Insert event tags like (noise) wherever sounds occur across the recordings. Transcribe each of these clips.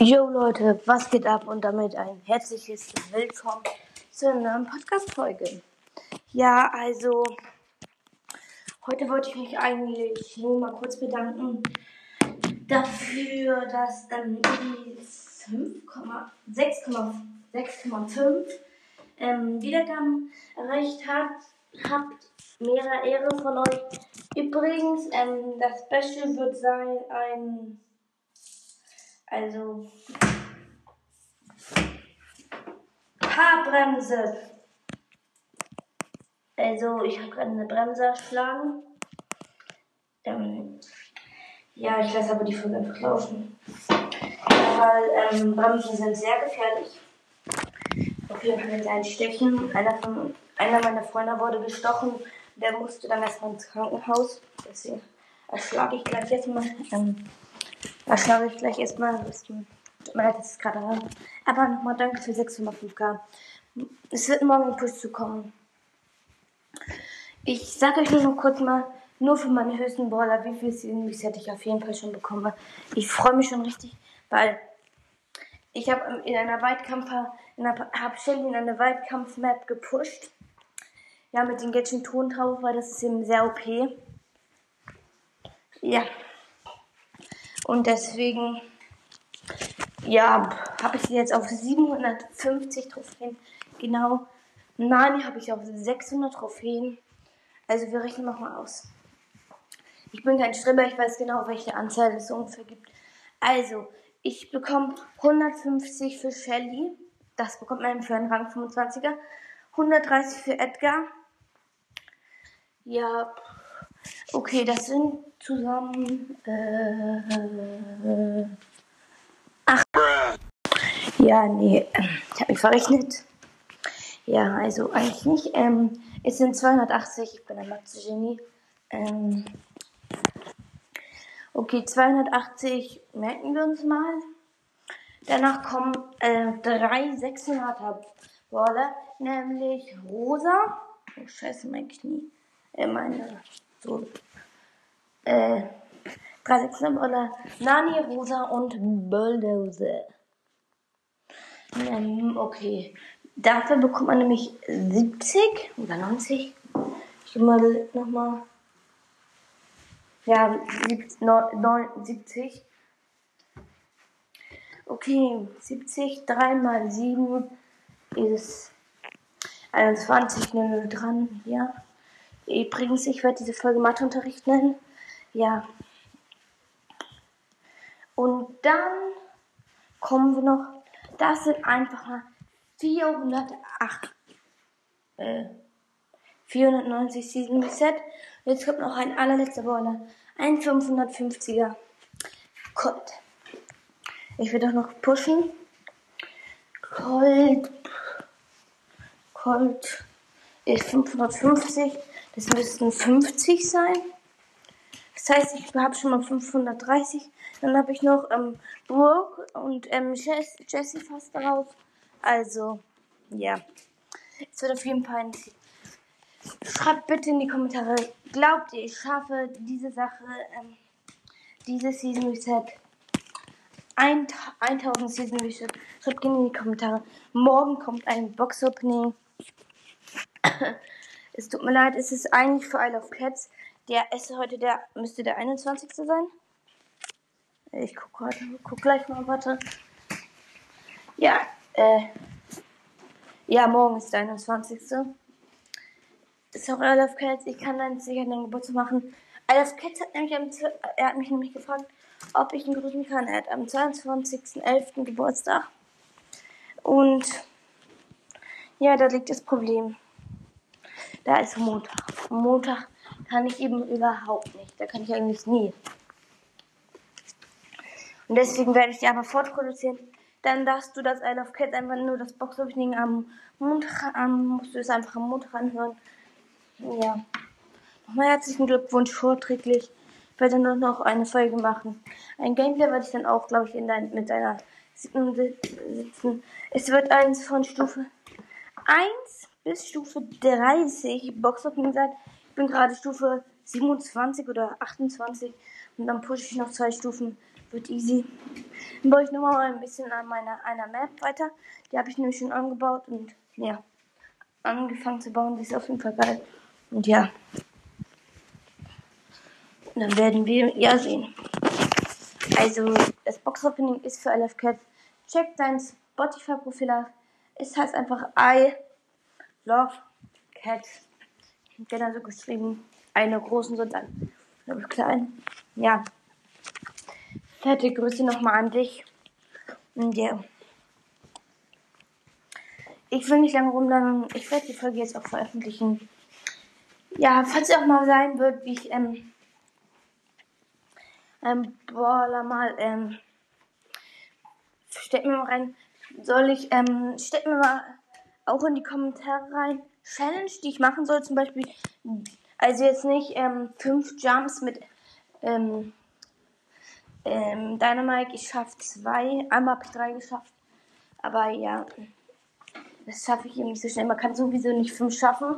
Yo Leute, was geht ab und damit ein herzliches Willkommen zu einer neuen Podcast-Folge. Ja, also heute wollte ich mich eigentlich nur mal kurz bedanken dafür, dass dann irgendwie 6,5 ähm, Wiedergaben erreicht hat. Habt mehrere Ehre von euch. Übrigens, ähm, das Special wird sein ein also Haarbremse. Also ich habe gerade eine Bremse erschlagen. Ähm, ja, ich lasse aber die Folge einfach laufen. Weil ähm, Bremsen sind sehr gefährlich. Auf jeden Fall mit ein Stechen. Einer, von, einer meiner Freunde wurde gestochen. Der musste dann erstmal ins Krankenhaus. Deswegen erschlage ich gleich jetzt mal. Ähm, da schaue ich gleich erstmal. Tut mir leid, dass es gerade war. Aber nochmal danke für 6,5k. Es wird morgen ein Push zu kommen. Ich sage euch nur noch kurz mal, nur für meine höchsten Brawler, wie viel Seasons hätte ich auf jeden Fall schon bekommen. Ich freue mich schon richtig, weil ich habe in einer Weitkampf, in einer, habe Shelly in einer Weitkampf-Map gepusht. Ja, mit den Gadget Ton drauf, weil das ist eben sehr OP. Ja. Und deswegen, ja, habe ich sie jetzt auf 750 Trophäen. Genau. Nani habe ich auf 600 Trophäen. Also wir rechnen nochmal aus. Ich bin kein Streber, ich weiß genau, welche Anzahl es ungefähr gibt. Also, ich bekomme 150 für Shelly. Das bekommt man für einen Rang 25er. 130 für Edgar. Ja, okay, das sind zusammen. Äh, ach. Ja, nee, ich habe mich verrechnet. Ja, also eigentlich nicht. Ähm, es sind 280, ich bin ein Mathe-Genie. Ähm, okay, 280 merken wir uns mal. Danach kommen äh, drei 600er Baller, nämlich Rosa. Oh, scheiße, mein Knie. Äh, meine, so, äh, 365 oder Nani, Rosa und Bulldozer. Ähm, okay. Dafür bekommt man nämlich 70 oder 90. Ich mal nochmal. Ja, 70. Okay, 70, 3 mal 7 ist 21, nehmen wir dran, ja. Übrigens, ich werde diese Folge Matheunterricht nennen. Ja. Und dann kommen wir noch, das sind einfach mal 408, äh, 490 Season Reset. Jetzt kommt noch ein allerletzter Baller. Ein 550er Colt. Ich will doch noch pushen. Colt. Colt ist 550. Das müssten 50 sein. Das heißt, ich habe schon mal 530. Dann habe ich noch ähm, Brooke und ähm, Jessie fast darauf. Also, ja. Es wird auf jeden Fall ein Schreibt bitte in die Kommentare, glaubt ihr, ich schaffe diese Sache, ähm, diese Season Reset 1000 Season Reset? Schreibt gerne in die Kommentare. Morgen kommt ein Box Opening. (coughs) Es tut mir leid, es ist eigentlich für Isle of Cats. Der ist heute der, müsste der 21. sein. Ich guck gerade, guck gleich mal, warte. Ja, äh, ja, morgen ist der 21. Ist auch Isle of Cats, ich kann dann sicher den Geburtstag machen. Isle of Cats hat nämlich am, er hat mich nämlich gefragt, ob ich ihn grüßen kann. Er hat am 22.11. Geburtstag. Und ja, da liegt das Problem. Da ist Montag. Montag kann ich eben überhaupt nicht. Da kann ich eigentlich nie. Und deswegen werde ich die aber fortproduzieren. Dann darfst du das Isle of Cats einfach nur das Box-Opening am Montag an, musst du es einfach am Montag anhören. Ja. Nochmal herzlichen Glückwunsch vorträglich. Ich werde nur noch eine Folge machen. Ein Gameplay werde ich dann auch, glaube ich, in dein, mit deiner sitzen. Es wird eins von Stufe 1 bis Stufe 30 Boxopening sein. Ich bin gerade Stufe 27 oder 28 und dann pushe ich noch zwei Stufen Wird easy. Dann baue ich nochmal ein bisschen an meiner einer Map weiter. Die habe ich nämlich schon angebaut und ja, angefangen zu bauen. Die ist auf jeden Fall geil. Und ja, dann werden wir ja sehen. Also, das Box-Opening ist für LF Cat. Check dein Spotify-Profil aus. Es heißt einfach I Love Cat. Wird dann so geschrieben. Eine großen so dann. Klein. Ja. Fette Grüße nochmal an dich. Und ja. Ich will nicht lange rumlangen. Ich werde die Folge jetzt auch veröffentlichen. Ja, falls es auch mal sein wird, wie ich, ähm, ähm, boah, mal, ähm, stellt mir mal rein, soll ich, ähm, stellt mir mal auch in die Kommentare rein, Challenge, die ich machen soll, zum Beispiel, also jetzt nicht, ähm, fünf Jumps mit, ähm, ähm, Dynamite, ich schaffe zwei, einmal habe ich drei geschafft, aber ja, das schaffe ich eben nicht so schnell, man kann sowieso nicht fünf schaffen,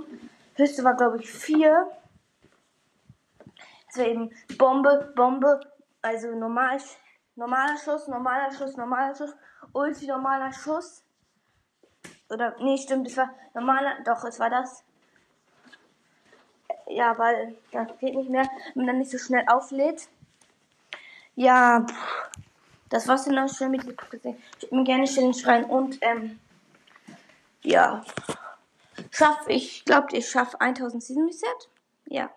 höchste war glaube ich vier, das war eben Bombe, Bombe, also normal, normaler Schuss, normaler Schuss, normaler Schuss, Ulti, normaler Schuss. Oder, nee, stimmt, es war normaler, doch, es war das. Ja, weil das geht nicht mehr, wenn man dann nicht so schnell auflädt. Ja, das war's dann auch schon mit dem gesehen. Ich würde mir gerne Challenge rein und, ähm, ja, schaff, ich glaube, ich schaffe 1000 Season Reset. Ja.